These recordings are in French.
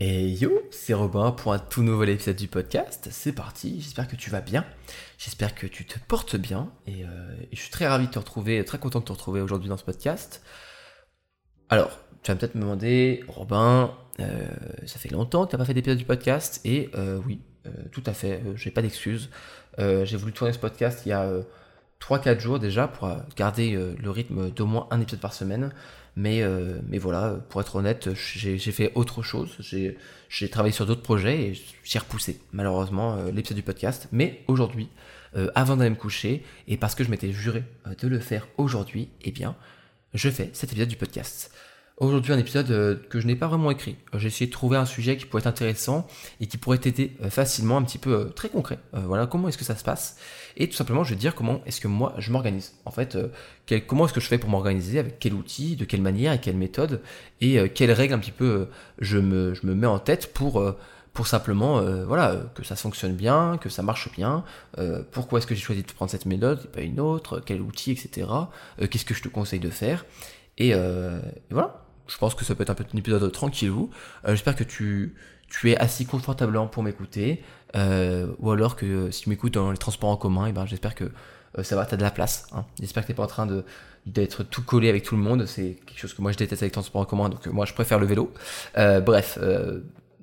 Et yo, c'est Robin pour un tout nouvel épisode du podcast. C'est parti, j'espère que tu vas bien, j'espère que tu te portes bien, et, euh, je suis très ravi de te retrouver, très content de te retrouver aujourd'hui dans ce podcast. Alors, tu vas peut-être me demander, Robin, euh, ça fait longtemps que tu n'as pas fait d'épisode du podcast, et euh, oui, tout à fait, j'ai pas d'excuses. J'ai voulu tourner ce podcast il y a 3-4 jours déjà pour garder le rythme d'au moins un épisode par semaine. Mais, euh, mais voilà, pour être honnête, j'ai fait autre chose. J'ai travaillé sur d'autres projets et j'ai repoussé malheureusement euh, l'épisode du podcast. Mais aujourd'hui, euh, avant d'aller me coucher, et parce que je m'étais juré de le faire aujourd'hui, eh bien, je fais cet épisode du podcast. Aujourd'hui, un épisode euh, que je n'ai pas vraiment écrit. Euh, j'ai essayé de trouver un sujet qui pourrait être intéressant et qui pourrait t'aider euh, facilement, un petit peu très concret. voilà, comment est-ce que ça se passe? Et tout simplement, je vais te dire comment est-ce que moi je m'organise. En fait, comment est-ce que je fais pour m'organiser, avec quel outil, de quelle manière et quelle méthode, et quelles règles un petit peu je me, je me mets en tête pour pour simplement voilà que ça fonctionne bien, que ça marche bien. pourquoi est-ce que j'ai choisi de prendre cette méthode et pas une autre Quel outil, etc. Qu'est-ce que je te conseille de faire? Et, et voilà je pense que ça peut être un peu un épisode tranquille. Euh, J'espère que tu, es assis confortablement pour m'écouter. Euh, ou alors que euh, si tu m'écoutes dans les transports en commun, eh ben, j'espère que euh, ça va, tu as de la place. Hein. J'espère que tu n'es pas en train d'être tout collé avec tout le monde. C'est quelque chose que moi je déteste avec les transports en commun, donc moi je préfère le vélo. bref,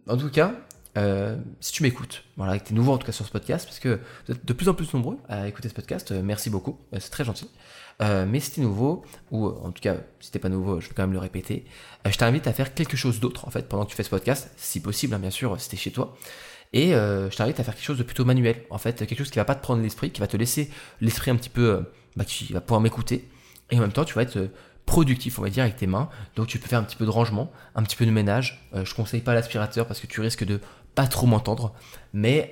en tout cas, si tu m'écoutes, voilà, que tu nouveau en tout cas sur ce podcast, parce que vous êtes de plus en plus nombreux à écouter ce podcast, merci beaucoup, c'est très gentil. Euh, mais si t'es nouveau, ou euh, en tout cas si t'es pas nouveau, je vais quand même le répéter, euh, je t'invite à faire quelque chose d'autre en fait pendant que tu fais ce podcast, si possible hein, bien sûr, si t'es chez toi. Et je t'invite à faire quelque chose de plutôt manuel, en fait, quelque chose qui va pas te prendre l'esprit, qui va te laisser l'esprit un petit peu, bah, qui va pouvoir m'écouter, et en même temps tu vas être productif, on va dire, avec tes mains. Donc tu peux faire un petit peu de rangement, un petit peu de ménage. je conseille pas l'aspirateur parce que tu risques de pas trop m'entendre, mais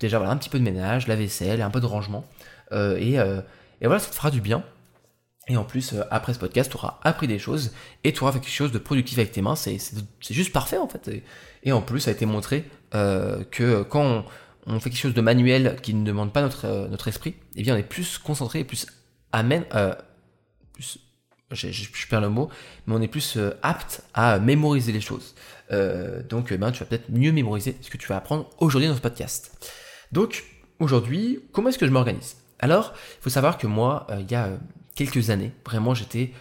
déjà voilà un petit peu de ménage, la vaisselle, un peu de rangement, et voilà ça te fera du bien. Et en plus, euh, après ce podcast, tu auras appris des choses et tu auras fait quelque chose de productif avec tes mains. C'est juste parfait en fait. Et, en plus, ça a été montré euh, que quand on, fait quelque chose de manuel qui ne demande pas notre, euh, notre esprit, eh bien on est plus concentré et plus amène. plus, je, perds le mot, mais on est plus apte à mémoriser les choses. donc ben, tu vas peut-être mieux mémoriser ce que tu vas apprendre aujourd'hui dans ce podcast. Donc aujourd'hui, comment est-ce que je m'organise? Alors, il faut savoir que moi, il y a quelques années. Vraiment, j'étais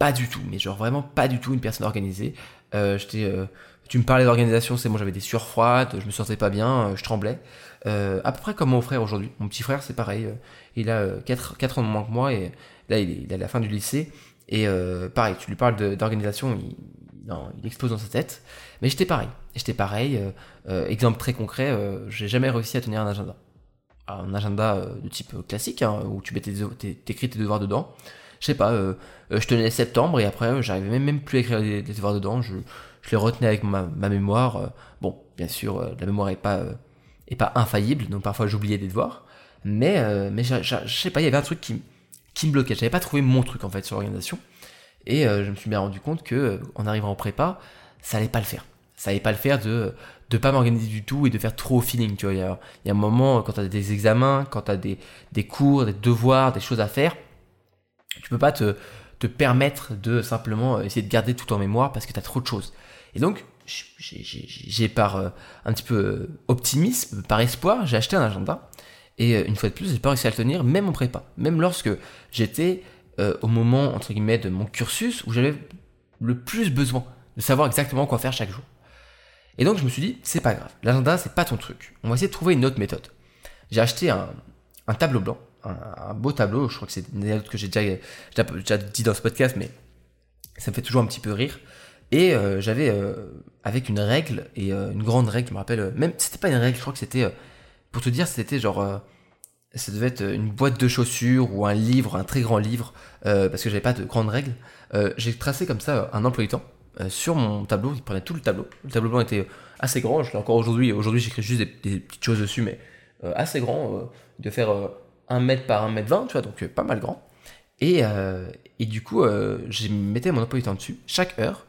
pas du tout, mais genre vraiment pas du tout une personne organisée. Euh, j'étais, euh, tu me parlais d'organisation, c'est moi j'avais des sueurs froides, je me sentais pas bien, euh, je tremblais. à peu près comme mon frère aujourd'hui. Mon petit frère, c'est pareil. il a 4, 4 ans de moins que moi et là il est, à la fin du lycée. Et pareil, tu lui parles d'organisation, il, il explose dans sa tête. Mais j'étais pareil. J'étais pareil. exemple très concret, j'ai jamais réussi à tenir un agenda un agenda euh, de type classique, hein, où tu mets tes, t'écris tes devoirs dedans. Je sais pas, euh, euh, je tenais septembre et après j'arrivais même, même plus à écrire les, devoirs dedans, je, les retenais avec ma, mémoire. bon, bien sûr, la mémoire est pas, est pas infaillible, donc parfois j'oubliais des devoirs. Mais, mais je sais pas, il y avait un truc qui, qui me bloquait. J'avais pas trouvé mon truc en fait sur l'organisation. Et je me suis bien rendu compte que en arrivant en prépa, ça allait pas le faire. Ça allait pas le faire de de pas m'organiser du tout et de faire trop au feeling. Tu vois, il y a, un moment quand tu as des examens, quand tu as des, des, cours, des devoirs, des choses à faire, tu peux pas te, te permettre de simplement essayer de garder tout en mémoire parce que tu as trop de choses. Et donc, j'ai par euh, un petit peu euh, optimisme, par espoir, j'ai acheté un agenda. Et euh, une fois de plus, j'ai pas réussi à le tenir, même en prépa. Même lorsque j'étais au moment, entre guillemets, de mon cursus où j'avais le plus besoin de savoir exactement quoi faire chaque jour. Et donc je me suis dit, c'est pas grave, l'agenda c'est pas ton truc. On va essayer de trouver une autre méthode. J'ai acheté un, tableau blanc, un, beau tableau, je crois que c'est une anecdote que j'ai déjà, dit dans ce podcast, mais ça me fait toujours un petit peu rire. Et euh, j'avais euh, avec une règle et euh, une grande règle, je me rappelle, même c'était pas une règle, je crois que c'était, pour te dire, c'était genre, ça devait être une boîte de chaussures ou un livre, un très grand livre, parce que j'avais pas de grande règle. j'ai tracé comme ça un emploi du temps euh, sur mon tableau, il prenait tout le tableau. Le tableau blanc était assez grand, je l'ai encore aujourd'hui. Aujourd'hui, j'écris juste des, petites choses dessus, mais euh, assez grand, euh, de faire 1 mètre par 1 mètre 20, tu vois, donc pas mal grand. Et, et du coup, je mettais mon emploi du temps dessus, chaque heure,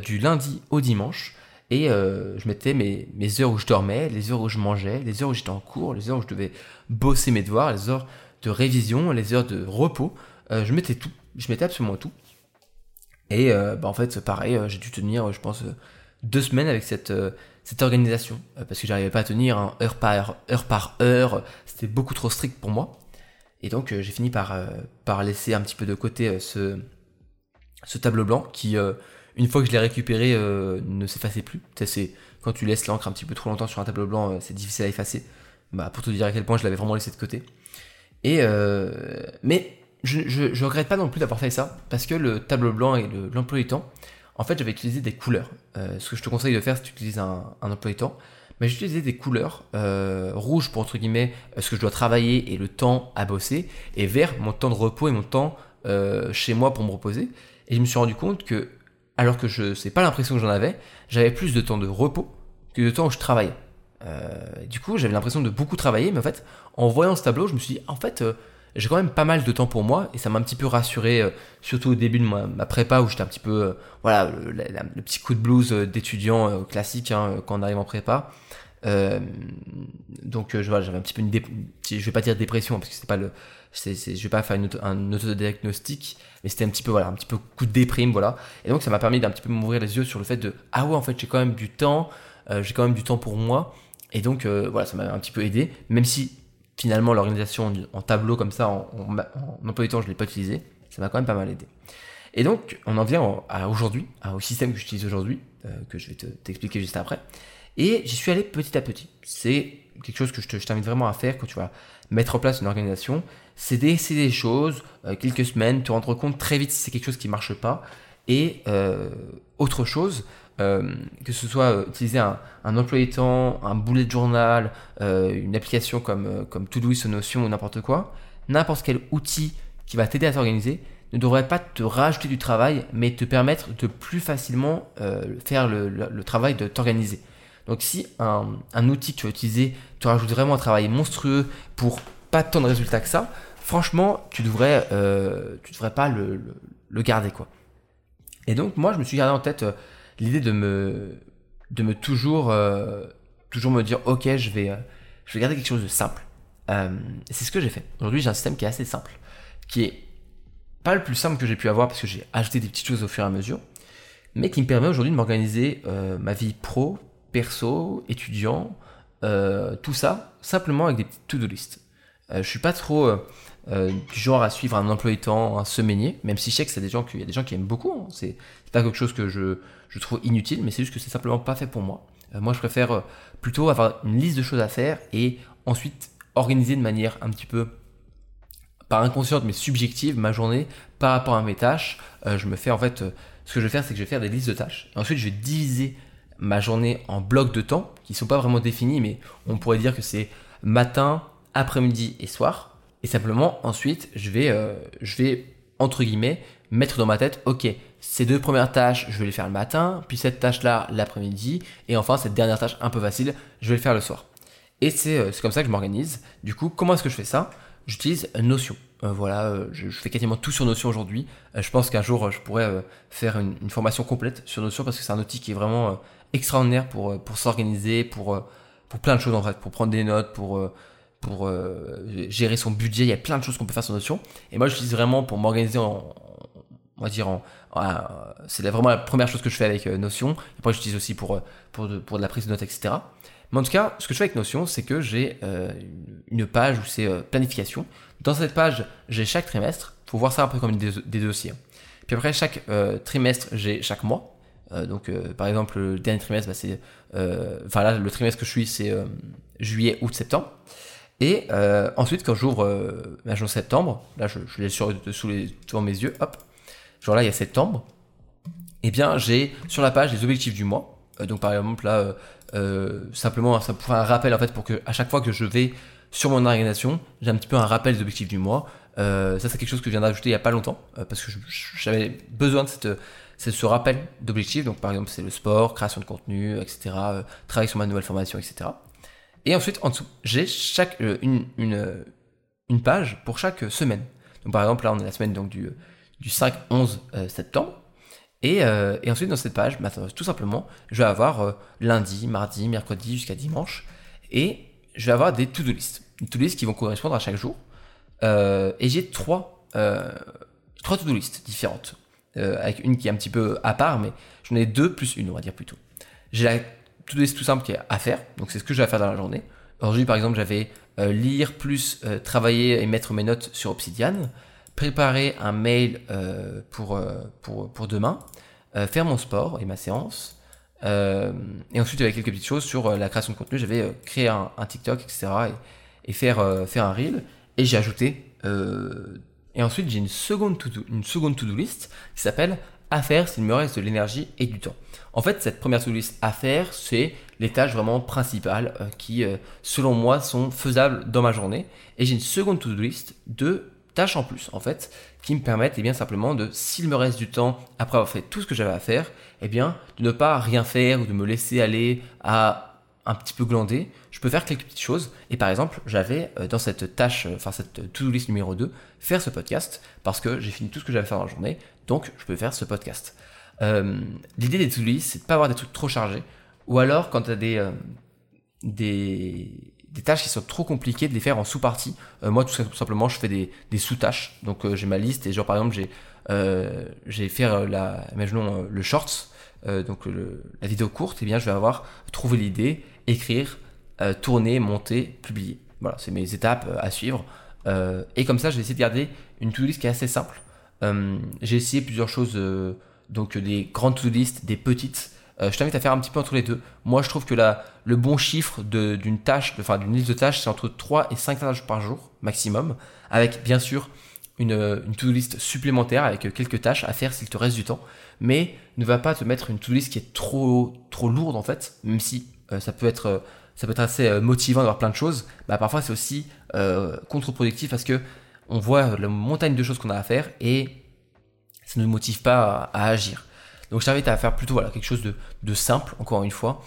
du lundi au dimanche. Et je mettais mes, mes heures où je dormais, les heures où je mangeais, les heures où j'étais en cours, les heures où je devais bosser mes devoirs, les heures de révision, les heures de repos. je mettais tout, je mettais absolument tout. Et euh, bah, en fait, pareil, euh, j'ai dû tenir, je pense, deux semaines avec cette, cette organisation, parce que j'arrivais pas à tenir hein, heure par heure, par heure, c'était beaucoup trop strict pour moi. Et donc j'ai fini par, par laisser un petit peu de côté ce, ce tableau blanc qui, une fois que je l'ai récupéré, ne s'effaçait plus. C'est quand tu laisses l'encre un petit peu trop longtemps sur un tableau blanc, c'est difficile à effacer. Bah, pour te dire à quel point je l'avais vraiment laissé de côté. Et mais je, je, regrette pas non plus d'avoir fait ça, parce que le tableau blanc et l'emploi du temps, en fait, j'avais utilisé des couleurs. Euh, ce que je te conseille de faire si tu utilises un, un emploi du temps, mais j'ai utilisé des couleurs euh, rouge pour entre guillemets euh, ce que je dois travailler et le temps à bosser, et vert mon temps de repos et mon temps chez moi pour me reposer. Et je me suis rendu compte que, alors que je sais pas l'impression que j'en avais, j'avais plus de temps de repos que de temps où je travaillais. du coup, j'avais l'impression de beaucoup travailler, mais en fait, en voyant ce tableau, je me suis dit, en fait, j'ai quand même pas mal de temps pour moi et ça m'a un petit peu rassuré, euh, surtout au début de ma, prépa où j'étais un petit peu, euh, voilà, le, petit coup de blues euh, d'étudiant classique hein, quand on arrive en prépa. donc je j'avais un petit peu une, je vais pas dire dépression parce que c'est pas le, je vais pas faire une un autodiagnostic, mais c'était un petit peu voilà, un petit peu coup de déprime voilà. Et donc ça m'a permis d'un petit peu m'ouvrir les yeux sur le fait de ah ouais en fait j'ai quand même du temps, j'ai quand même du temps pour moi. Et donc voilà, ça m'a un petit peu aidé, même si finalement l'organisation en tableau comme ça, en, en, emploi du temps, je ne l'ai pas utilisé. Ça m'a quand même pas mal aidé. Et donc, on en vient à aujourd'hui, au système que j'utilise aujourd'hui, euh, que je vais t'expliquer juste après. Et j'y suis allé petit à petit. C'est quelque chose que je t'invite vraiment à faire quand tu vas mettre en place une organisation. C'est d'essayer des choses, euh, quelques semaines, te rendre compte très vite si c'est quelque chose qui marche pas. Et euh, autre chose, euh, que ce soit euh, utiliser un, employé temps, un bullet journal, euh, une application comme, comme Todoist ou Notion ou n'importe quoi, n'importe quel outil qui va t'aider à t'organiser ne devrait pas te rajouter du travail, mais te permettre de plus facilement faire le, le, travail de t'organiser. Donc si un, un, outil que tu vas utiliser te rajoute vraiment un travail monstrueux pour pas tant de résultats que ça, franchement, tu devrais, tu devrais pas le, le, garder quoi. Et donc moi, je me suis gardé en tête l'idée de me, de euh, toujours me dire, ok, je vais, euh, je vais garder quelque chose de simple. Euh, c'est ce que j'ai fait. Aujourd'hui, j'ai un système qui est assez simple, qui est pas le plus simple que j'ai pu avoir parce que j'ai ajouté des petites choses au fur et à mesure, mais qui me permet aujourd'hui de m'organiser ma vie pro, perso, étudiant, tout ça simplement avec des petites to-do list. je suis pas trop du genre à suivre un emploi temps, un semainier, même si je sais que c'est des gens qu'il y a des gens qui aiment beaucoup. Hein. C'est pas quelque chose que je je trouve inutile, mais c'est juste que c'est simplement pas fait pour moi. Euh, moi, je préfère euh, plutôt avoir une liste de choses à faire et ensuite organiser de manière un petit peu pas inconsciente mais subjective ma journée par rapport à mes tâches. Euh, je me fais en fait, ce que je vais faire, c'est que je vais faire des listes de tâches. Ensuite, je vais diviser ma journée en blocs de temps qui sont pas vraiment définis, mais on pourrait dire que c'est matin, après-midi et soir. Et simplement, ensuite, je vais, je vais entre guillemets mettre dans ma tête, ok, ces deux premières tâches, je vais les faire le matin, puis cette tâche-là l'après-midi, et enfin cette dernière tâche un peu facile, je vais le faire le soir. Et c'est euh, comme ça que je m'organise. Du coup, comment est-ce que je fais ça? J'utilise Notion. Euh, voilà, euh, je, fais quasiment tout sur Notion aujourd'hui. je pense qu'un jour, je pourrais faire une, formation complète sur Notion parce que c'est un outil qui est vraiment extraordinaire pour, pour s'organiser, pour, pour plein de choses en fait, pour prendre des notes, pour, pour gérer son budget. Il y a plein de choses qu'on peut faire sur Notion. Et moi, j'utilise vraiment pour m'organiser en, on va dire, c'est vraiment la première chose que je fais avec euh, Notion. Après, j'utilise aussi pour, euh, pour de, pour la prise de notes, etc. Mais en tout cas, ce que je fais avec Notion, c'est que j'ai euh, une page où c'est planification. Dans cette page, j'ai chaque trimestre. Il faut voir ça un peu comme des, dossiers. Puis après, chaque trimestre, j'ai chaque mois. donc, par exemple, le dernier trimestre, bah, c'est, enfin là, le trimestre que je suis, c'est juillet, août, septembre. Et ensuite, quand j'ouvre euh, jour septembre, là, je, je l'ai sur, sous les, mes yeux, hop, genre là il y a septembre, eh bien j'ai sur la page les objectifs du mois. Euh, donc par exemple là, euh, euh, simplement ça pourrait un rappel en fait pour que à chaque fois que je vais sur mon organisation, j'ai un petit peu un rappel des objectifs du mois. ça c'est quelque chose que je viens d'ajouter il y a pas longtemps parce que j'avais besoin de cette ce rappel d'objectifs. Donc par exemple c'est le sport, création de contenu, etc. travail sur ma nouvelle formation, etc. Et ensuite en dessous j'ai chaque une, une, une page pour chaque semaine. Donc par exemple là on est la semaine donc du du 5-11 euh, septembre. Et, euh, et, ensuite, dans cette page, bah, tout simplement, je vais avoir euh, lundi, mardi, mercredi jusqu'à dimanche. Et je vais avoir des to-do list. Des to-do list qui vont correspondre à chaque jour. et j'ai trois, trois to-do list différentes. avec une qui est un petit peu à part, mais j'en ai deux plus une, on va dire plutôt. j'ai list tout simple qui est à faire, donc c'est ce que je vais faire dans la journée. Aujourd'hui, par exemple, j'avais euh, lire plus euh, travailler et mettre mes notes sur Obsidian, préparer un mail euh, pour, pour, pour demain, faire mon sport et ma séance. et ensuite, j'avais quelques petites choses sur la création de contenu. J'avais créé un, TikTok, etc. et, faire, faire un reel. Et j'ai ajouté. et ensuite, j'ai une seconde to-do une seconde to-do list qui s'appelle à faire s'il me reste de l'énergie et du temps. En fait, cette première to-do list à faire, c'est les tâches vraiment principales euh, qui, euh, selon moi, sont faisables dans ma journée. Et j'ai une seconde to-do list de tâches en plus, en fait, qui me permettent eh bien simplement de, s'il me reste du temps après avoir fait tout ce que j'avais à faire, eh bien, de ne pas rien faire ou de me laisser aller à un petit peu glander, je peux faire quelques petites choses. Et par exemple, j'avais euh, dans cette tâche, enfin cette to-do list numéro 2, faire ce podcast parce que j'ai fini tout ce que j'avais à faire dans la journée. Donc, je peux faire ce podcast. Euh, l'idée des to c'est de pas avoir des trucs trop chargés. Ou alors, quand tu as des, euh, des, tâches qui sont trop compliquées, de les faire en sous-parties. Euh, moi, tout simplement, je fais des, sous-tâches. Donc, j'ai ma liste et genre, par exemple, j'ai j'ai fait la, le shorts, donc la vidéo courte. Et eh bien, je vais avoir trouvé l'idée, écrire, tourner, monter, publier. Voilà, c'est mes étapes à suivre. et comme ça, je vais essayer de garder une to-do list qui est assez simple. J'ai essayé plusieurs choses donc des grandes to-do list, des petites. Euh, je t'invite à faire un petit peu entre les deux. Moi, je trouve que la, le bon chiffre d'une tâche, enfin d'une liste de tâches, c'est entre 3 et 5 tâches par jour maximum, avec bien sûr une, une to-do list supplémentaire avec quelques tâches à faire s'il te reste du temps. Mais ne va pas te mettre une to-do list qui est trop, trop lourde en fait, même si euh, ça peut être ça peut être assez motivant d'avoir plein de choses, bah parfois c'est aussi contre-productif parce que on voit la montagne de choses qu'on a à faire et ça ne nous motive pas à, agir. Donc je t'invite à faire plutôt voilà, quelque chose de, simple, encore une fois.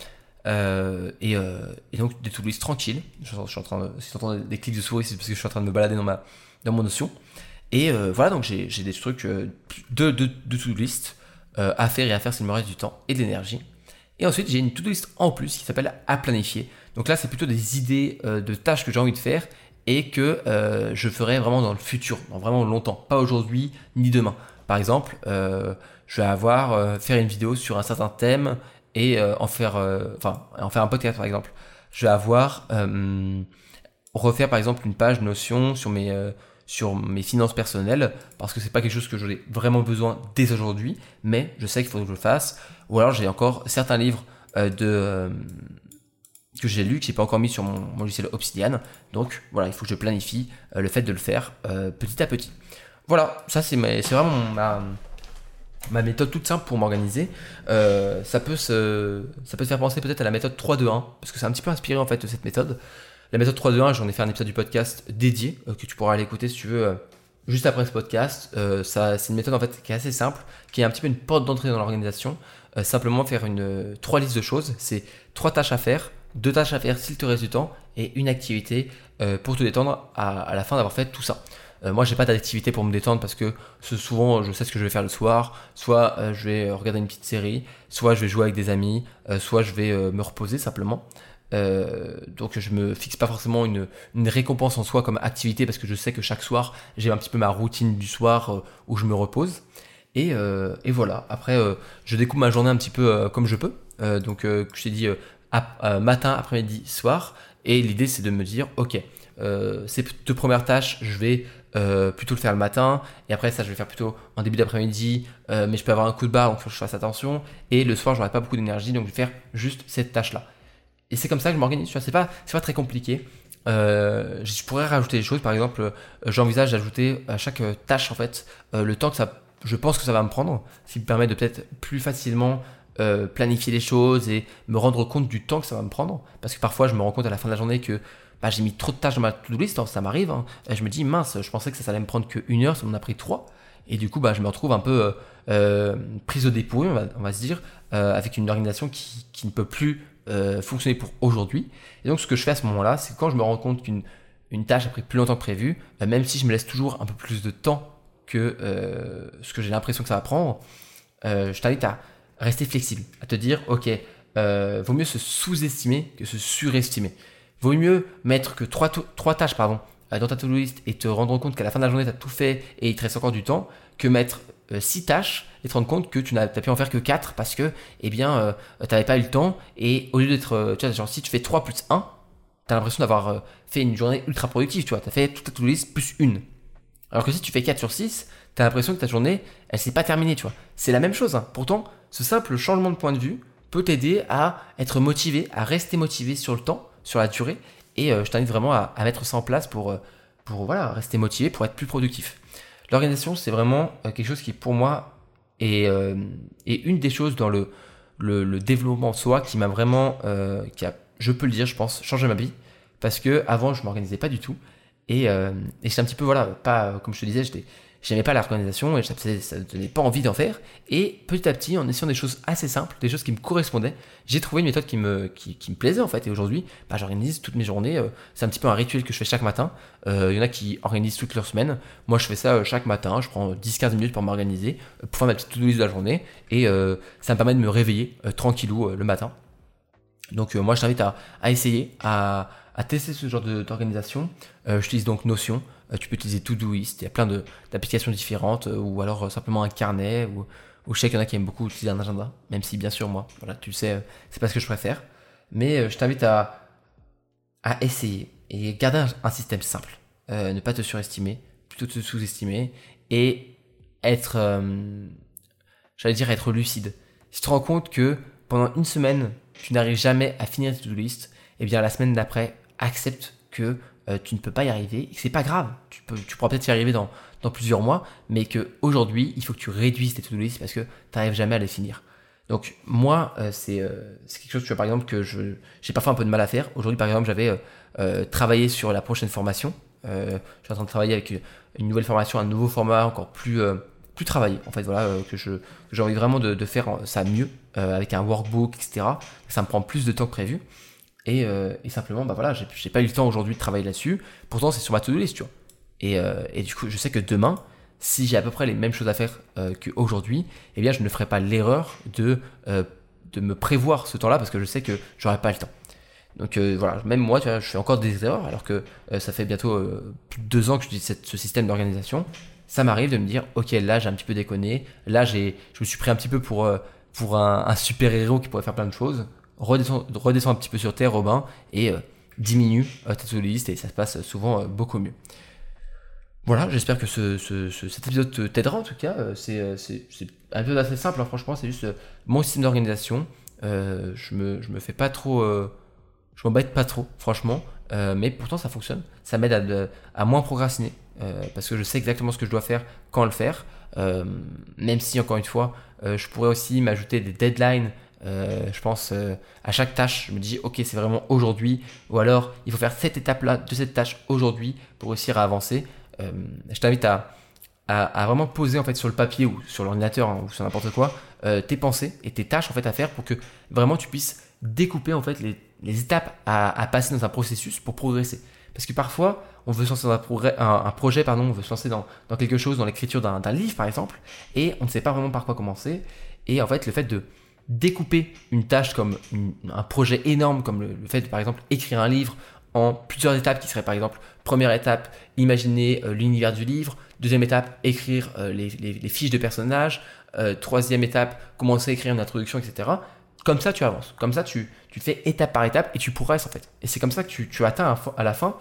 Euh, euh, et, donc des to tranquilles. Je, suis en train de, si tu entends des clics de souris, c'est parce que je suis en train de me balader dans, ma, dans mon notion. Et euh, voilà, donc j'ai des trucs de, de, de to list à faire et à faire s'il me reste du temps et de l'énergie. Et ensuite, j'ai une to-do list en plus qui s'appelle à planifier. Donc là, c'est plutôt des idées de tâches que j'ai envie de faire et que je ferai vraiment dans le futur, dans vraiment longtemps, pas aujourd'hui ni demain. Par exemple, euh, je vais avoir euh, faire une vidéo sur un certain thème et euh, en faire, enfin, en faire un podcast par exemple. Je vais avoir refaire par exemple une page Notion sur mes sur mes finances personnelles parce que c'est pas quelque chose que j'aurais vraiment besoin dès aujourd'hui, mais je sais qu'il faut que je le fasse. Ou alors j'ai encore certains livres de que j'ai lu, que j'ai pas encore mis sur mon, mon, logiciel Obsidian. Donc voilà, il faut que je planifie le fait de le faire petit à petit. Voilà, ça c'est vraiment ma, ma méthode toute simple pour m'organiser. Euh, ça, peut se, ça peut se faire penser peut-être à la méthode 3-2-1, parce que c'est un petit peu inspiré en fait de cette méthode. La méthode 3-2-1, j'en ai fait un épisode du podcast dédié, euh, que tu pourras aller écouter si tu veux, euh, juste après ce podcast. ça, c'est une méthode en fait qui est assez simple, qui est un petit peu une porte d'entrée dans l'organisation. simplement faire une, trois listes de choses, c'est trois tâches à faire, deux tâches à faire s'il te reste du temps, et une activité pour te détendre à la fin d'avoir fait tout ça. Euh, moi, j'ai pas d'activité pour me détendre parce que souvent, je sais ce que je vais faire le soir. Soit euh, je vais regarder une petite série, soit je vais jouer avec des amis, euh, soit je vais me reposer simplement. donc je me fixe pas forcément une, récompense en soi comme activité parce que je sais que chaque soir j'ai un petit peu ma routine du soir où je me repose. Et, voilà, après je découpe ma journée un petit peu comme je peux. donc je t'ai dit matin, après-midi, soir. Et l'idée c'est de me dire, ok, ces deux premières tâches, je vais euh, plutôt le faire le matin, et après ça je vais faire plutôt en début d'après-midi, euh, mais je peux avoir un coup de barre, donc il faut que je fasse attention, et le soir j'aurai pas beaucoup d'énergie, donc je vais faire juste cette tâche-là. Et c'est comme ça que je m'organise, tu vois, c'est pas, c'est pas très compliqué. Euh, je pourrais rajouter des choses, par exemple, j'envisage d'ajouter à chaque tâche en fait le temps que ça, je pense que ça va me prendre, ce qui me permet de peut-être plus facilement planifier les choses et me rendre compte du temps que ça va me prendre. Parce que parfois, je me rends compte à la fin de la journée que bah, j'ai mis trop de tâches dans ma to-do list, hein, ça m'arrive. Hein. Je me dis, mince, je pensais que ça, allait me prendre qu'une heure, ça m'en a pris trois. Et du coup, bah, je me retrouve un peu euh, euh prise au dépôt, on va, se dire, euh, avec une organisation qui, ne peut plus euh, fonctionner pour aujourd'hui. Et donc, ce que je fais à ce moment-là, c'est quand je me rends compte qu'une une tâche a pris plus longtemps que prévu, même si je me laisse toujours un peu plus de temps que ce que j'ai l'impression que ça va prendre, je t'invite à rester flexible, à te dire, ok, vaut mieux se sous-estimer que se surestimer. Vaut mieux mettre que trois, trois tâches pardon, euh, dans ta to-do list et te rendre compte qu'à la fin de la journée, tu as tout fait et il te reste encore du temps, que mettre 6 tâches et te rendre compte que tu n'as pu en faire que 4 parce que, eh bien, tu n'avais pas eu le temps. Et au lieu d'être, tu vois, genre, si tu fais 3 plus 1, tu as l'impression d'avoir fait une journée ultra productive, tu vois. Tu as fait toute ta to list plus une. Alors que si tu fais 4 sur 6, tu as l'impression que ta journée, elle s'est pas terminée, tu vois. C'est la même chose. Hein. Pourtant, ce simple changement de point de vue peut t'aider à être motivé, à rester motivé sur le temps, sur la durée. Et je t'invite vraiment à, mettre ça en place pour, pour voilà, rester motivé, pour être plus productif. L'organisation, c'est vraiment euh, quelque chose qui, pour moi, est, euh, une des choses dans le, développement de soi qui m'a vraiment, euh, qui a, je peux le dire, je pense, changé ma vie. Parce que avant, je m'organisais pas du tout. Et, et c'est un petit peu, voilà, pas, comme je te disais, j'étais j'aimais pas l'organisation et ça donnait pas envie d'en faire. Et petit à petit, en essayant des choses assez simples, des choses qui me correspondaient, j'ai trouvé une méthode qui me, plaisait en fait. Et aujourd'hui, bah, j'organise toutes mes journées. Euh, c'est un petit peu un rituel que je fais chaque matin. Euh, il y en a qui organisent toutes leurs semaines. Moi, je fais ça euh, chaque matin. Je prends 10-15 minutes pour m'organiser, pour faire ma petite to-do list de la journée. Et ça me permet de me réveiller tranquillou le matin. Donc moi, je t'invite à, essayer, à, à tester ce genre d'organisation. Euh, J'utilise donc Notion. Euh, tu peux utiliser Todoist. Il y a plein d'applications différentes. Euh, ou alors euh, simplement un carnet. Ou, je sais qu'il y en a qui aiment beaucoup utiliser un agenda. Même si, bien sûr, moi, voilà, tu le sais, c'est pas ce que je préfère. Mais je t'invite à, essayer. Et garder un, système simple. ne pas te surestimer. Plutôt te sous-estimer. Et être... Être lucide. Si tu te rends compte que pendant une semaine, tu n'arrives jamais à finir tes to-do list, eh bien la semaine d'après, accepte que euh, tu ne peux pas y arriver que c'est pas grave. Tu, peux, pourras peut-être y arriver dans, plusieurs mois, mais que aujourd'hui, il faut que tu réduises tes to-do list parce que tu n'arrives jamais à les finir. Donc moi, euh, euh, c'est quelque chose, vois, par exemple, que j'ai parfois un peu de mal à faire. Aujourd'hui, par exemple, j'avais travaillé sur la prochaine formation. je suis en train de travailler avec une nouvelle formation, un nouveau format encore plus plus travaillé. En fait, voilà, que j'ai envie vraiment de, faire ça mieux avec un workbook, etc. Ça me prend plus de temps que prévu. Euh, et, simplement, bah voilà, j'ai pas eu le temps aujourd'hui de travailler là-dessus. Pourtant, c'est sur ma to-do list, tu vois. Et, euh, et, du coup, je sais que demain, si j'ai à peu près les mêmes choses à faire euh, qu'aujourd'hui, eh bien, je ne ferai pas l'erreur de, de me prévoir ce temps-là parce que je sais que j'aurai pas le temps. Donc voilà, même moi, tu vois, je fais encore des erreurs alors que ça fait bientôt plus de deux ans que je dis ce système d'organisation. Ça m'arrive de me dire, ok, là j'ai un petit peu déconné, là j'ai, je me suis pris un petit peu pour, pour un super héros qui pourrait faire plein de choses redescends un petit peu sur terre, Robin, et euh, diminue euh, list et ça se passe souvent euh, beaucoup mieux. Voilà, j'espère que ce, cet épisode t'aidera en tout cas. C'est un épisode assez simple, hein, franchement, c'est juste mon système d'organisation. je, me, me fais pas trop. je m'embête pas trop, franchement. mais pourtant, ça fonctionne. Ça m'aide à, à, moins procrastiner. parce que je sais exactement ce que je dois faire, quand le faire. même si, encore une fois, je pourrais aussi m'ajouter des deadlines euh, je pense euh, à chaque tâche, je me dis ok c'est vraiment aujourd'hui, ou alors il faut faire cette étape-là de cette tâche aujourd'hui pour réussir à avancer. Euh, je t'invite à, vraiment poser en fait sur le papier ou sur l'ordinateur hein, ou sur n'importe quoi tes pensées et tes tâches en fait à faire pour que vraiment tu puisses découper en fait les, étapes à, passer dans un processus pour progresser. Parce que parfois on veut se lancer dans un, projet, pardon, on veut se lancer dans quelque chose, dans l'écriture d'un livre par exemple, et on ne sait pas vraiment par quoi commencer. Et en fait le fait de découper une tâche comme un projet énorme, comme le, fait de, par exemple, écrire un livre en plusieurs étapes qui seraient par exemple, première étape, imaginer euh, l'univers du livre, deuxième étape, écrire euh, les, fiches de personnages, euh, troisième étape, commencer à écrire une introduction, etc. Comme ça, tu avances. Comme ça, tu, tu fais étape par étape et tu progresses en fait. Et c'est comme ça que tu, tu atteins à la fin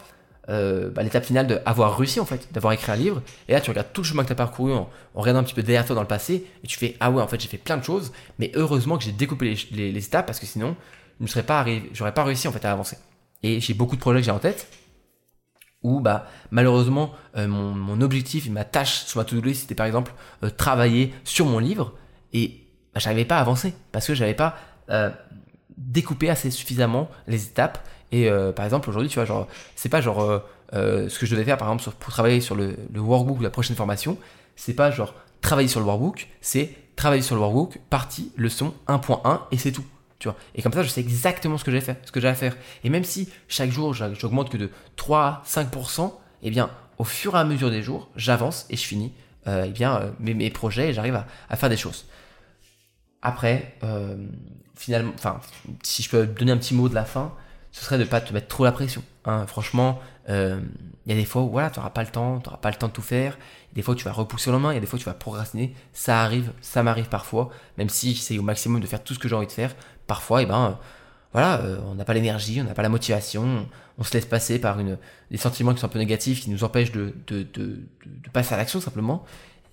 euh, bah, l'étape finale d'avoir réussi en fait, d'avoir écrit un livre. Et là, tu regardes tout le chemin que tu as parcouru en, regardant un petit peu derrière toi dans le passé et tu fais ah ouais, en fait, j'ai fait plein de choses, mais heureusement que j'ai découpé les, étapes parce que sinon, je ne serais pas arrivé, j'aurais pas réussi en fait à avancer. Et j'ai beaucoup de projets que j'ai en tête où bah malheureusement euh, mon, objectif ma tâche sur ma to-do list c'était par exemple euh, travailler sur mon livre et bah, j'arrivais pas à avancer parce que j'avais pas découpé assez suffisamment les étapes et euh, par exemple, aujourd'hui, tu vois, genre, c'est pas genre euh, euh, ce que je devais faire, par exemple, pour travailler sur le, workbook de la prochaine formation, c'est pas genre travailler sur le workbook, c'est travailler sur le workbook, partie, leçon 1.1, et c'est tout. Tu vois. Et comme ça, je sais exactement ce que j'ai fait, ce que j'ai à faire. Et même si chaque jour, j'augmente que de 3 5%, eh bien, au fur et à mesure des jours, j'avance et je finis euh, eh bien, mes, mes, projets et j'arrive à, à, faire des choses. Après, finalement, enfin, si je peux donner un petit mot de la fin, ce serait de pas te mettre trop la pression. Hein. Franchement, il y a des fois où voilà, tu n'auras pas le temps, tu n'auras pas le temps de tout faire. Des fois, tu vas repousser le main, il y a des fois, tu vas procrastiner. Ça arrive, ça m'arrive parfois, même si j'essaye au maximum de faire tout ce que j'ai envie de faire. Parfois, et eh ben, voilà, on n'a pas l'énergie, on n'a pas la motivation, on se laisse passer par une, des sentiments qui sont un peu négatifs, qui nous empêchent de, de, de, passer à l'action simplement.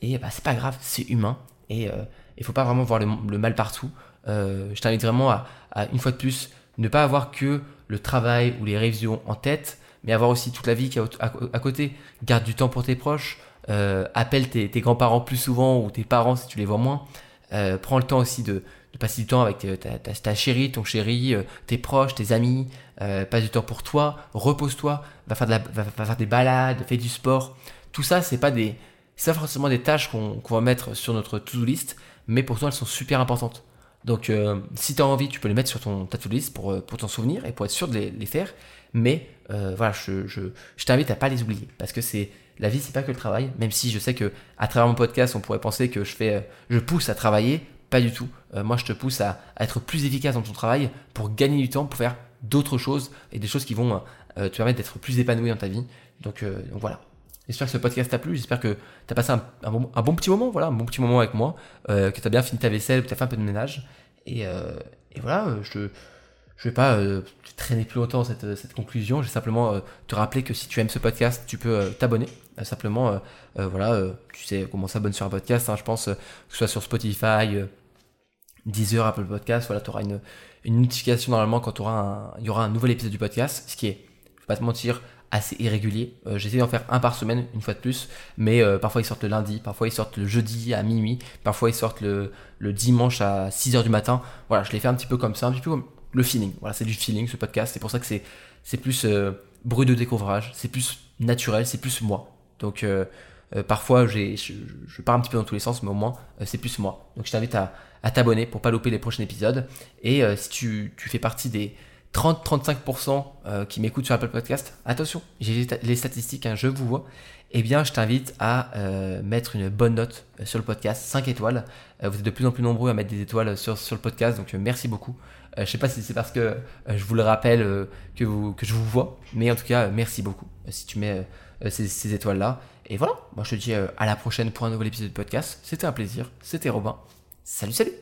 Et bah, c'est pas grave, c'est humain. Et il ne faut pas vraiment voir le, mal partout. je t'invite vraiment à, une fois de plus, ne pas avoir que le travail ou les révisions en tête, mais avoir aussi toute la vie qui est à, côté. Garde du temps pour tes proches, euh, appelle tes, grands-parents plus souvent ou tes parents si tu les vois moins. Euh, prends le temps aussi de, passer du temps avec ta, chérie, ton chéri, euh, tes proches, tes amis. passe du temps pour toi, repose-toi, va faire, des balades, fais du sport. Tout ça, c'est pas des, c'est pas forcément des tâches qu'on va mettre sur notre to-do list, mais pourtant elles sont super importantes. Donc, euh, si tu as envie, tu peux les mettre sur ton tattoo list pour, euh, pour t'en souvenir et pour être sûr de les, faire. Mais euh, voilà, je, je, je t'invite à pas les oublier parce que c'est la vie, c'est pas que le travail. Même si je sais que à travers mon podcast, on pourrait penser que je fais, je pousse à travailler. Pas du tout. moi, je te pousse à, être plus efficace dans ton travail pour gagner du temps, pour faire d'autres choses et des choses qui vont te permettre d'être plus épanoui dans ta vie. Donc, donc voilà. J'espère que ce podcast t'a plu. J'espère que tu as passé un, bon, petit moment, voilà, un bon petit moment avec moi, euh, que tu as bien fini ta vaisselle, que tu as fait un peu de ménage. Et, euh, voilà, euh, je ne vais pas traîner plus longtemps cette, conclusion. Je vais simplement te rappeler que si tu aimes ce podcast, tu peux t'abonner. simplement, voilà, tu sais comment s'abonner sur un podcast. Hein, je pense que ce soit sur Spotify, Deezer, Apple Podcast. Voilà, tu auras une, notification normalement quand il y aura un nouvel épisode du podcast. Ce qui est, je vais pas te mentir, assez irrégulier. Euh, j'essaie d'en faire un par semaine, une fois de plus, mais euh, parfois ils sortent le lundi, parfois ils sortent le jeudi à minuit, parfois ils sortent le, le dimanche à 6h du matin. Voilà, je les fais un petit peu comme ça, un petit peu comme le feeling. Voilà, c'est du feeling ce podcast, c'est pour ça que c'est, plus euh, bruit de découvrage, c'est plus naturel, c'est plus moi. Donc parfois j'ai, je, pars un petit peu dans tous les sens, mais au moins c'est plus moi. Donc je t'invite à, à t'abonner pour pas louper les prochains épisodes. Et si tu, tu fais partie des 30-35% euh, qui m'écoutent sur Apple Podcast, attention, j'ai les statistiques, hein, je vous vois, eh bien je t'invite à euh, mettre une bonne note euh, sur le podcast, 5 étoiles. vous êtes de plus en plus nombreux à mettre des étoiles sur, sur le podcast, donc merci beaucoup. je sais pas si c'est parce que je vous le rappelle que je vous vois, mais en tout cas, merci beaucoup si tu mets ces, ces étoiles-là. Et voilà, moi je te dis à la prochaine pour un nouvel épisode de podcast. C'était un plaisir, c'était Robin. Salut, salut